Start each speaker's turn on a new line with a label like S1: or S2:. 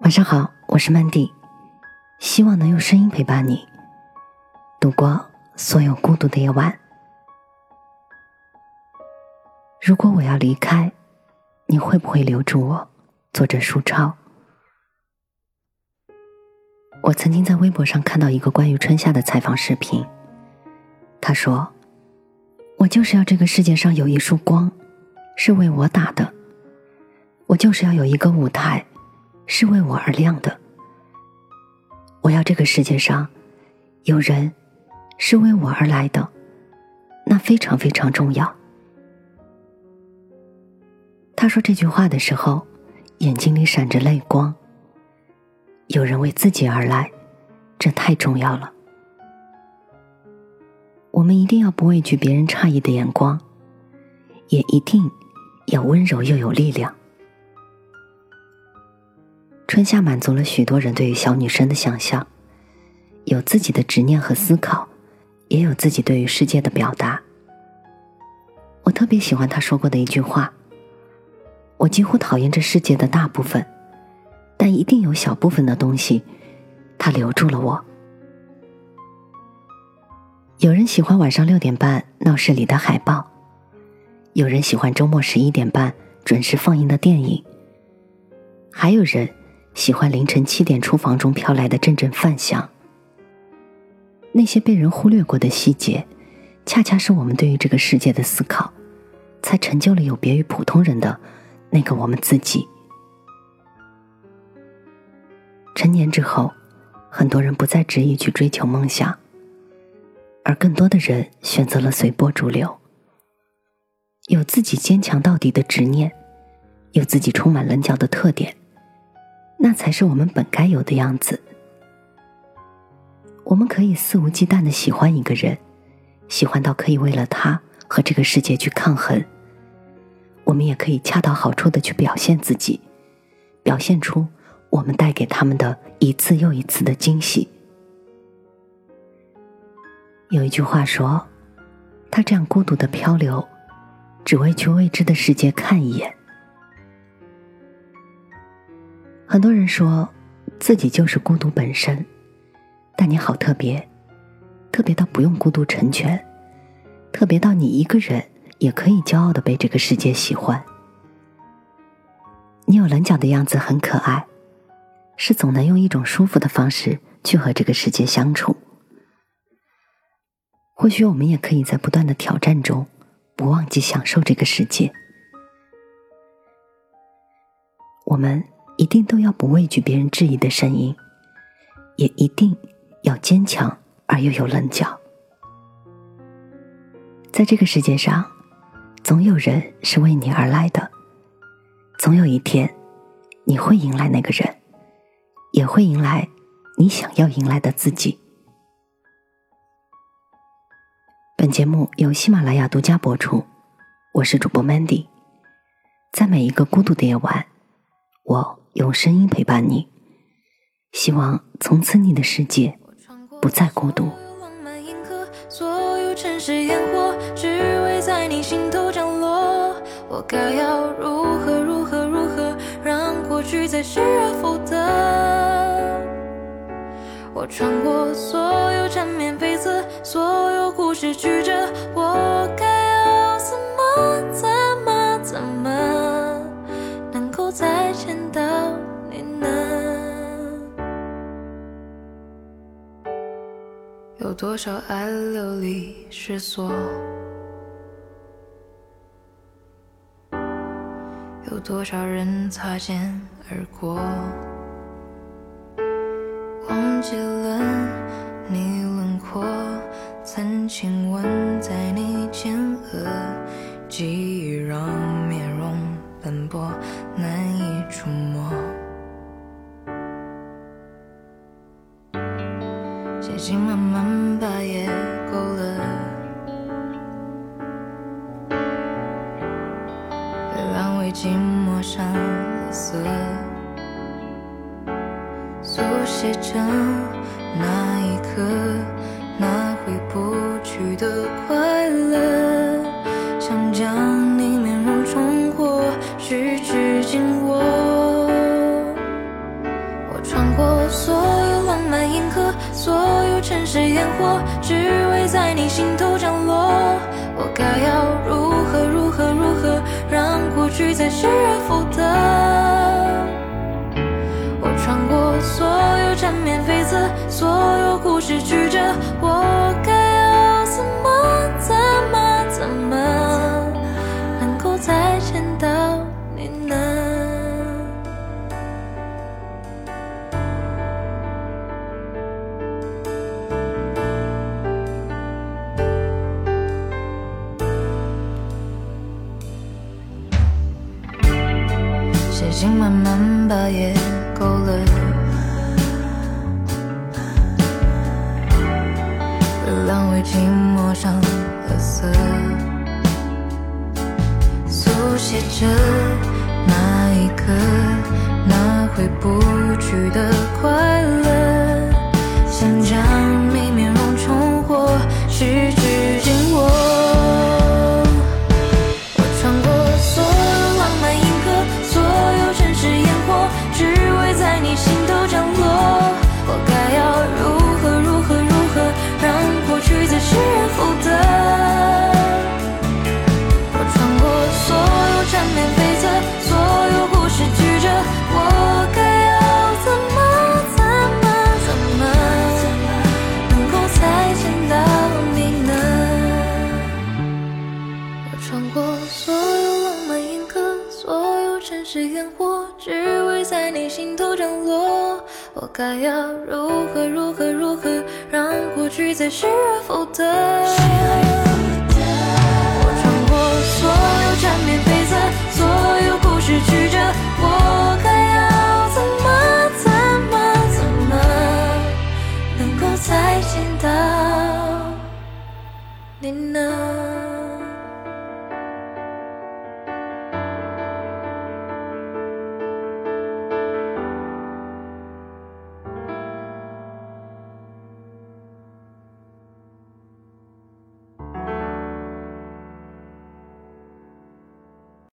S1: 晚上好，我是曼蒂，希望能用声音陪伴你度过所有孤独的夜晚。如果我要离开，你会不会留住我？作者舒超。我曾经在微博上看到一个关于春夏的采访视频，他说：“我就是要这个世界上有一束光，是为我打的；我就是要有一个舞台。”是为我而亮的。我要这个世界上有人是为我而来的，那非常非常重要。他说这句话的时候，眼睛里闪着泪光。有人为自己而来，这太重要了。我们一定要不畏惧别人诧异的眼光，也一定要温柔又有力量。春夏满足了许多人对于小女生的想象，有自己的执念和思考，也有自己对于世界的表达。我特别喜欢他说过的一句话：“我几乎讨厌这世界的大部分，但一定有小部分的东西，它留住了我。”有人喜欢晚上六点半闹市里的海报，有人喜欢周末十一点半准时放映的电影，还有人。喜欢凌晨七点厨房中飘来的阵阵饭香。那些被人忽略过的细节，恰恰是我们对于这个世界的思考，才成就了有别于普通人的那个我们自己。成年之后，很多人不再执意去追求梦想，而更多的人选择了随波逐流，有自己坚强到底的执念，有自己充满棱角的特点。那才是我们本该有的样子。我们可以肆无忌惮的喜欢一个人，喜欢到可以为了他和这个世界去抗衡。我们也可以恰到好处的去表现自己，表现出我们带给他们的一次又一次的惊喜。有一句话说：“他这样孤独的漂流，只为去未知的世界看一眼。”很多人说自己就是孤独本身，但你好特别，特别到不用孤独成全，特别到你一个人也可以骄傲的被这个世界喜欢。你有棱角的样子很可爱，是总能用一种舒服的方式去和这个世界相处。或许我们也可以在不断的挑战中，不忘记享受这个世界。我们。一定都要不畏惧别人质疑的声音，也一定要坚强而又有棱角。在这个世界上，总有人是为你而来的，总有一天，你会迎来那个人，也会迎来你想要迎来的自己。本节目由喜马拉雅独家播出，我是主播 Mandy，在每一个孤独的夜晚，我。用声音陪伴你，希望从此你的世界不再孤独。所有城市烟火，只为在你心头降落。我该要如何如何如何，让过去再失而复得？我穿过所有缠绵悱恻，所有故事曲折，我该。多少爱流离失所？有多少人擦肩而过？忘记了你轮廓，曾亲吻在你前额，记忆让面容斑驳，寂寞上了色速写着那一刻那回不去的快乐想将你面容重获十指紧握我
S2: 穿过所有浪漫银河所有城市烟火只为在你心头负责我穿过所有缠绵悱恻所有故事曲折我把夜勾勒，月亮为寂寞上了色，速写着那一刻那回不去的快乐。头降落，我该要如何如何如何让过去再失而复得？我穿过所有缠绵悱恻，所有故事曲折。